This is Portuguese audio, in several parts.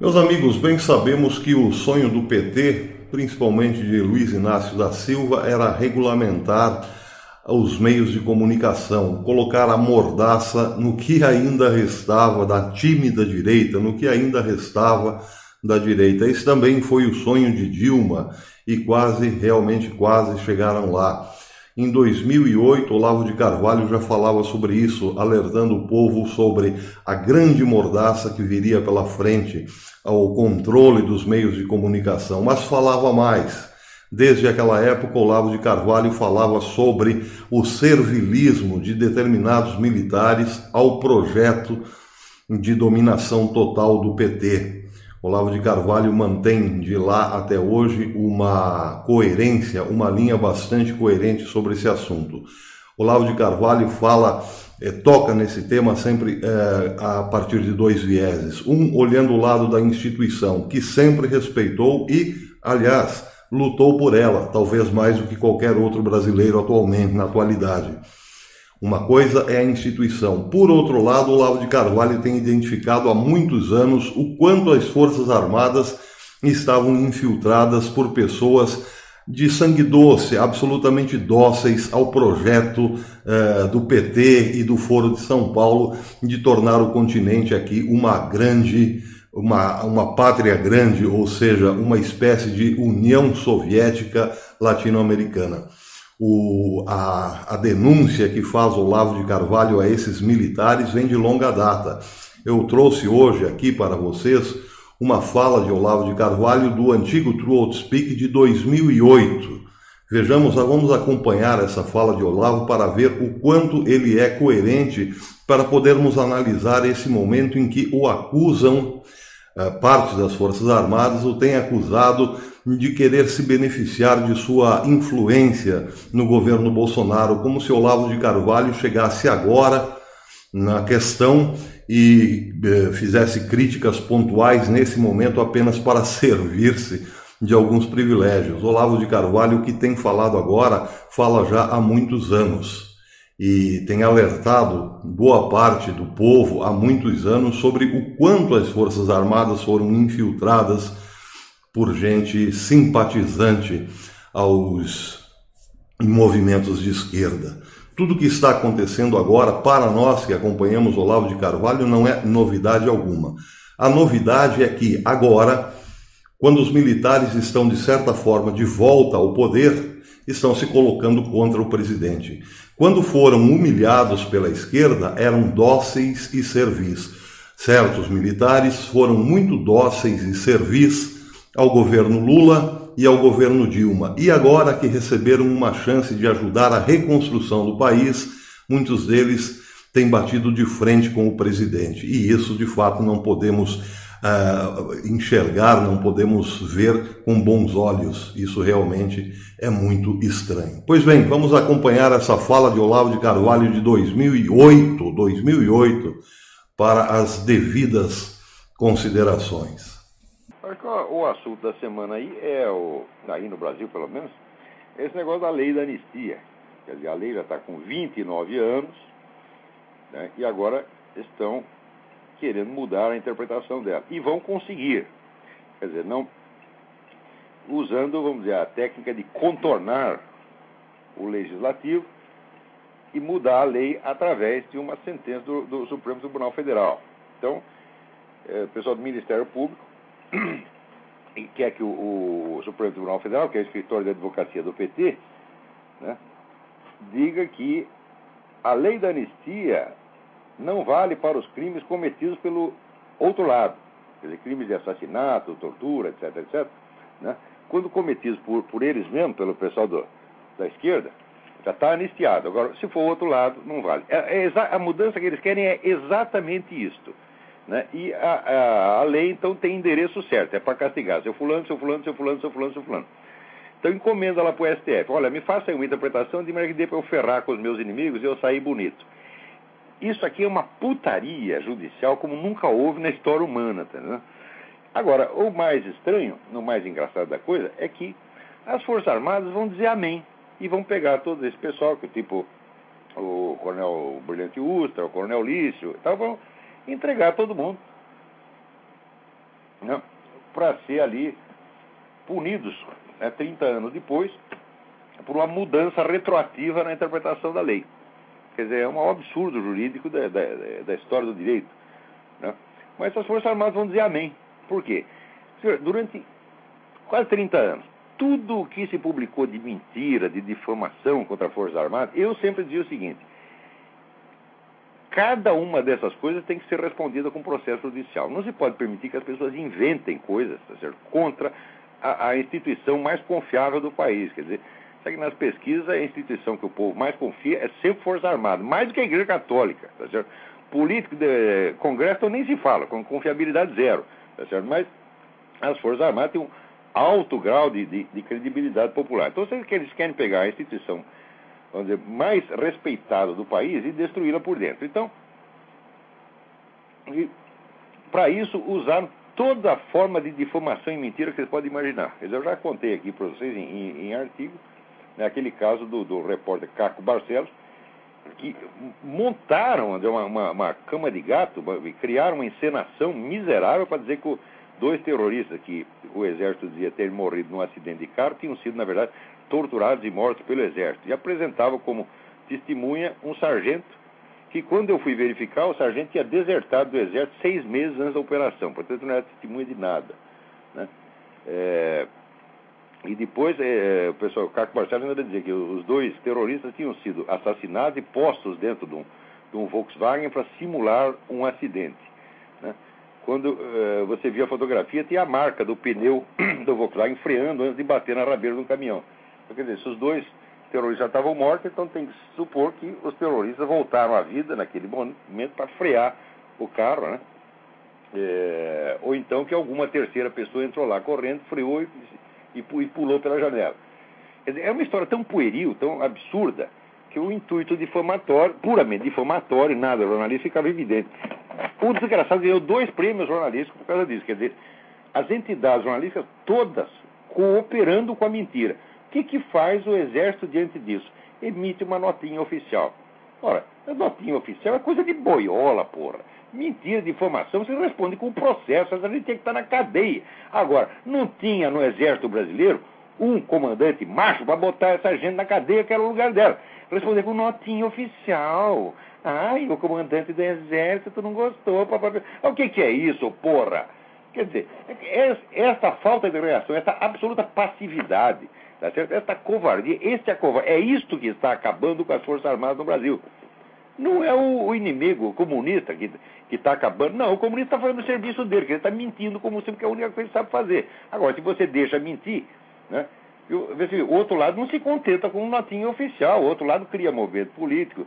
Meus amigos, bem sabemos que o sonho do PT, principalmente de Luiz Inácio da Silva, era regulamentar os meios de comunicação, colocar a mordaça no que ainda restava da tímida direita, no que ainda restava da direita. Esse também foi o sonho de Dilma e quase, realmente quase chegaram lá. Em 2008, Olavo de Carvalho já falava sobre isso, alertando o povo sobre a grande mordaça que viria pela frente ao controle dos meios de comunicação, mas falava mais. Desde aquela época, Olavo de Carvalho falava sobre o servilismo de determinados militares ao projeto de dominação total do PT. Olavo de Carvalho mantém de lá até hoje uma coerência, uma linha bastante coerente sobre esse assunto. Olavo de Carvalho fala, é, toca nesse tema sempre é, a partir de dois vieses. Um, olhando o lado da instituição, que sempre respeitou e, aliás, lutou por ela, talvez mais do que qualquer outro brasileiro atualmente, na atualidade. Uma coisa é a instituição. Por outro lado, o Olavo de Carvalho tem identificado há muitos anos o quanto as Forças Armadas estavam infiltradas por pessoas de sangue doce, absolutamente dóceis ao projeto eh, do PT e do Foro de São Paulo de tornar o continente aqui uma grande, uma, uma pátria grande, ou seja, uma espécie de União Soviética Latino-Americana o, a, a denúncia que faz Olavo de Carvalho a esses militares vem de longa data. Eu trouxe hoje aqui para vocês uma fala de Olavo de Carvalho do antigo True Speak de 2008. Vejamos, vamos acompanhar essa fala de Olavo para ver o quanto ele é coerente para podermos analisar esse momento em que o acusam, parte das Forças Armadas o tem acusado de querer se beneficiar de sua influência no governo Bolsonaro, como se Olavo de Carvalho chegasse agora na questão e eh, fizesse críticas pontuais nesse momento apenas para servir-se de alguns privilégios. Olavo de Carvalho, que tem falado agora, fala já há muitos anos e tem alertado boa parte do povo há muitos anos sobre o quanto as Forças Armadas foram infiltradas por gente simpatizante aos movimentos de esquerda. Tudo que está acontecendo agora, para nós que acompanhamos Olavo de Carvalho, não é novidade alguma. A novidade é que agora, quando os militares estão de certa forma de volta ao poder, estão se colocando contra o presidente. Quando foram humilhados pela esquerda, eram dóceis e servis. Certos militares foram muito dóceis e servis ao governo Lula e ao governo Dilma. E agora que receberam uma chance de ajudar a reconstrução do país, muitos deles têm batido de frente com o presidente. E isso, de fato, não podemos uh, enxergar, não podemos ver com bons olhos. Isso realmente é muito estranho. Pois bem, vamos acompanhar essa fala de Olavo de Carvalho de 2008, 2008, para as devidas considerações. O assunto da semana aí é, o, aí no Brasil pelo menos, esse negócio da lei da anistia. Quer dizer, a lei já está com 29 anos né, e agora estão querendo mudar a interpretação dela. E vão conseguir. Quer dizer, não usando, vamos dizer, a técnica de contornar o legislativo e mudar a lei através de uma sentença do, do Supremo Tribunal Federal. Então, é, o pessoal do Ministério Público quer que o, o, Supremo Tribunal Federal, que é o escritório de advocacia do PT, né, diga que a lei da anistia não vale para os crimes cometidos pelo outro lado, quer dizer, crimes de assassinato, tortura, etc, etc, né, quando cometidos por, por eles mesmos, pelo pessoal do, da esquerda, já está anistiado. Agora, se for outro lado, não vale. É, é a mudança que eles querem é exatamente isto. Né? E a, a, a, lei, então, tem endereço certo, é para castigar seu fulano, seu fulano, seu fulano, seu fulano, seu fulano. Então, encomenda lá para o STF. Olha, me faça uma interpretação de maneira que dê para eu ferrar com os meus inimigos e eu sair bonito. Isso aqui é uma putaria judicial como nunca houve na história humana, tá, Agora, o mais estranho, o mais engraçado da coisa, é que as Forças Armadas vão dizer amém e vão pegar todo esse pessoal, que tipo o Coronel Brilhante Ustra, o Coronel Lício, tal, vão entregar todo mundo. né, para ser ali punidos né, 30 anos depois por uma mudança retroativa na interpretação da lei. Quer dizer, é um absurdo jurídico da, da, da história do direito. Né? Mas as Forças Armadas vão dizer amém. Por quê? Durante quase 30 anos, tudo o que se publicou de mentira, de difamação contra as Forças Armadas, eu sempre dizia o seguinte: cada uma dessas coisas tem que ser respondida com processo judicial. Não se pode permitir que as pessoas inventem coisas tá certo? contra a, a, instituição mais confiável do país. Quer dizer, sabe que nas pesquisas a instituição que o povo mais confia é sempre Força Armada, mais do que a Igreja Católica. Tá certo? Político, de, Congresso nem se fala, com confiabilidade zero. Tá certo? Mas as Forças Armadas têm um alto grau de, de, de credibilidade popular. Então, se eles querem pegar a instituição vamos dizer, mais respeitada do país e destruí-la por dentro. Então, para isso, usaram toda a forma de difamação e mentira que vocês podem imaginar. Eu já contei aqui para vocês em, em, em artigo, né, aquele caso do, do repórter Caco Barcelos, que montaram uma, uma, uma cama de gato, criaram uma encenação miserável para dizer que dois terroristas que o exército dizia ter morrido num acidente de carro tinham sido, na verdade, torturados e mortos pelo exército. E apresentava como testemunha um sargento que, quando eu fui verificar, o sargento tinha desertado do exército seis meses antes da operação, portanto não era testemunha de nada. Né? É... Depois, é, o pessoal, o Caco Barcelos ainda dizia que os dois terroristas tinham sido assassinados e postos dentro de um, de um Volkswagen para simular um acidente. Né? Quando é, você viu a fotografia, tinha a marca do pneu do Volkswagen freando antes de bater na rabeira de um caminhão. Quer dizer, se os dois terroristas já estavam mortos, então tem que supor que os terroristas voltaram à vida naquele momento para frear o carro, né? É, ou então que alguma terceira pessoa entrou lá correndo, freou e, e, pulou pela janela. É uma história tão pueril, tão absurda, que o intuito difamatório, puramente difamatório, nada jornalista, ficava evidente. O desgraçado ganhou dois prêmios jornalísticos por causa disso. Quer dizer, as entidades jornalísticas todas cooperando com a mentira. O que, que faz o Exército diante disso? Emite uma notinha oficial. Ora, a notinha oficial é coisa de boiola, porra. Mentira de informação, você responde com o processo, a gente tinha que estar na cadeia. Agora, não tinha no Exército Brasileiro um comandante macho para botar essa gente na cadeia, que era o lugar dela. Responder com notinha oficial. Ai, o comandante do Exército não gostou. O que, que é isso, porra? Quer dizer, essa falta de reação, essa absoluta passividade Tá certo? Essa covardia, esse é covardia, é isto que está acabando com as Forças Armadas no Brasil. Não é o, o inimigo comunista que está acabando. Não, o comunista está fazendo o serviço dele, que ele está mentindo como sempre que é a única coisa que ele sabe fazer. Agora, se você deixa mentir, né? o outro lado não se contenta com um notinho oficial, o outro lado cria movimento político,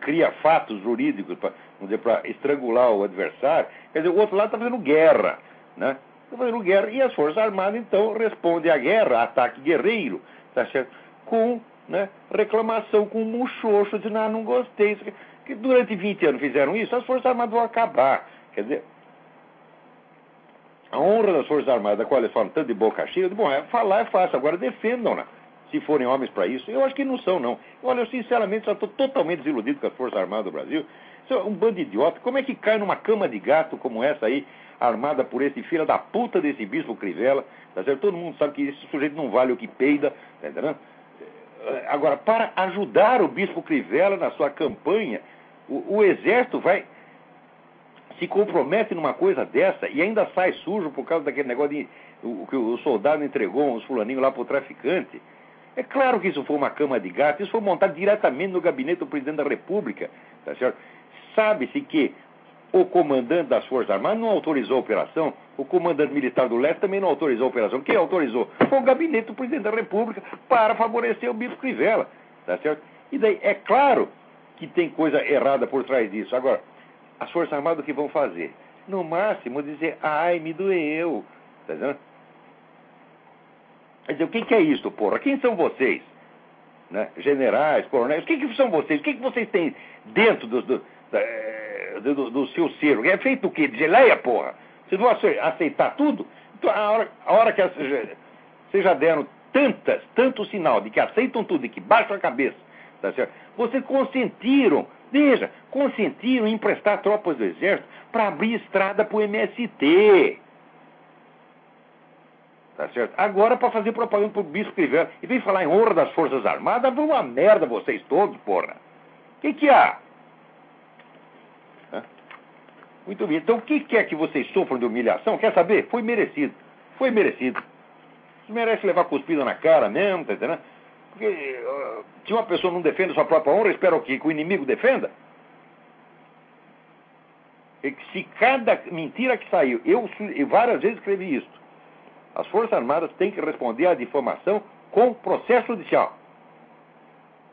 cria fatos jurídicos para estrangular o adversário. Quer dizer, o outro lado está fazendo guerra. Né? fazendo guerra, e as Forças Armadas, então, respondem à guerra, ataque guerreiro, tá certo? com né, reclamação, com muxoxo, dizendo, ah, não gostei. Que durante 20 anos fizeram isso, as Forças Armadas vão acabar. Quer dizer, a honra das Forças Armadas, da qual eles falam tanto de boca cheia, bom, é, falar é fácil, agora defendam-na, se forem homens para isso. Eu acho que não são, não. Olha, eu sinceramente já estou totalmente desiludido com as Forças Armadas do Brasil. Isso é um bando de idiota. Como é que cai numa cama de gato como essa aí, armada por esse filho da puta desse bispo Crivella, tá certo? Todo mundo sabe que esse sujeito não vale o que peida, tá entendendo? Agora, para ajudar o bispo Crivella na sua campanha, o, o exército vai se compromete numa coisa dessa e ainda sai sujo por causa daquele negócio de o, que o soldado entregou uns fulaninhos lá para o traficante. É claro que isso foi uma cama de gato, isso foi montado diretamente no gabinete do presidente da República, tá certo? Sabe-se que o comandante das Forças Armadas não autorizou a operação, o comandante militar do leste também não autorizou a operação. Quem autorizou? Foi o gabinete do presidente da República para favorecer o Bispo Crivella. Tá certo? E daí, é claro que tem coisa errada por trás disso. Agora, as Forças Armadas o que vão fazer? No máximo dizer, ai, me doeu. Tá entendendo? Quer dizer, o que, é isso, porra? Quem são vocês? Né? Generais, coronéis, o que, são vocês? O que, vocês têm dentro dos. Do, da, do, do seu ser. É feito o quê? De geleia, porra? Vocês vão aceitar tudo? Então, a hora, a hora que vocês já deram tantas, tanto sinal de que aceitam tudo e que baixam a cabeça, tá certo? Vocês consentiram, veja, consentiram em emprestar tropas do exército para abrir estrada para o MST. Tá certo? Agora, para fazer propaganda pro Bispo Crivella, e vem falar em honra das Forças Armadas, vão uma merda vocês todos, porra. O que, que há? Muito bem. Então, o que quer que vocês sofram de humilhação? Quer saber? Foi merecido. Foi merecido. merece levar cuspida na cara mesmo, tá entendendo? Porque uh, se uma pessoa não defende sua própria honra, espera o quê? Que o inimigo defenda? Se cada mentira que saiu, eu, eu várias vezes escrevi isso, as Forças Armadas têm que responder à difamação com processo judicial.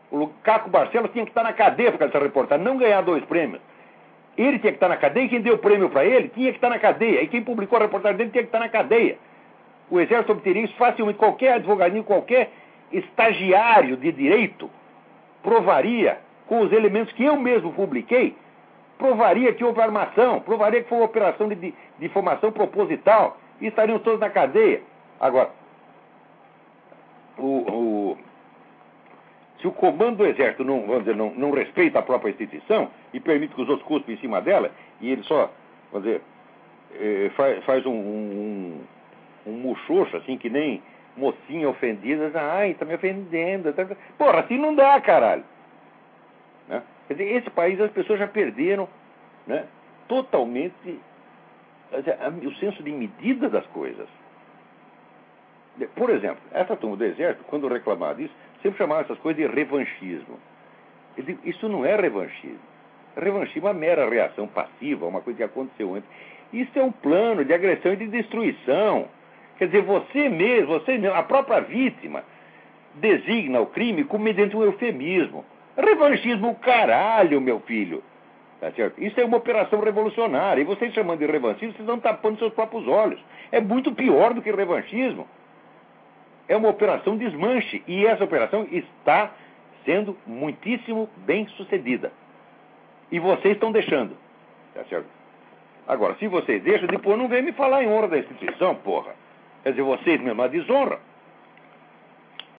O Caco Barcelos tinha que estar na cadeia por causa dessa reportagem, não ganhar dois prêmios. Ele tinha que estar na cadeia, quem deu o prêmio para ele tinha que estar na cadeia, e quem publicou a reportagem dele tinha que estar na cadeia. O Exército obteria isso facilmente. Qualquer advogadinho, qualquer estagiário de direito provaria, com os elementos que eu mesmo publiquei, provaria que houve armação, provaria que foi uma operação de difamação proposital, e estariam todos na cadeia. Agora, o, o, se o comando do exército não, vamos dizer, não, não respeita a própria instituição e permite que os outros cuspem em cima dela, e ele só, vamos dizer, é, faz, faz um, um, um muxoxo, assim, que nem mocinha ofendida, ai, tá me ofendendo. Tá... Porra, assim não dá, caralho. Né? Quer dizer, esse país as pessoas já perderam né, totalmente o senso de medida das coisas. Por exemplo, essa turma do exército, quando reclamava disso, sempre chamava essas coisas de revanchismo. Digo, isso não é revanchismo. Revanchismo é uma mera reação passiva, uma coisa que aconteceu antes. Isso é um plano de agressão e de destruição. Quer dizer, você mesmo, você mesmo, a própria vítima, designa o crime como mediante um eufemismo. Revanchismo, caralho, meu filho. Tá certo? Isso é uma operação revolucionária. E vocês chamando de revanchismo, vocês estão tapando seus próprios olhos. É muito pior do que revanchismo é uma operação desmanche. E essa operação está sendo muitíssimo bem sucedida. E vocês estão deixando. Tá certo? Agora, se vocês deixam, depois não vem me falar em honra da instituição, porra. Quer dizer, vocês mesmo, a desonra.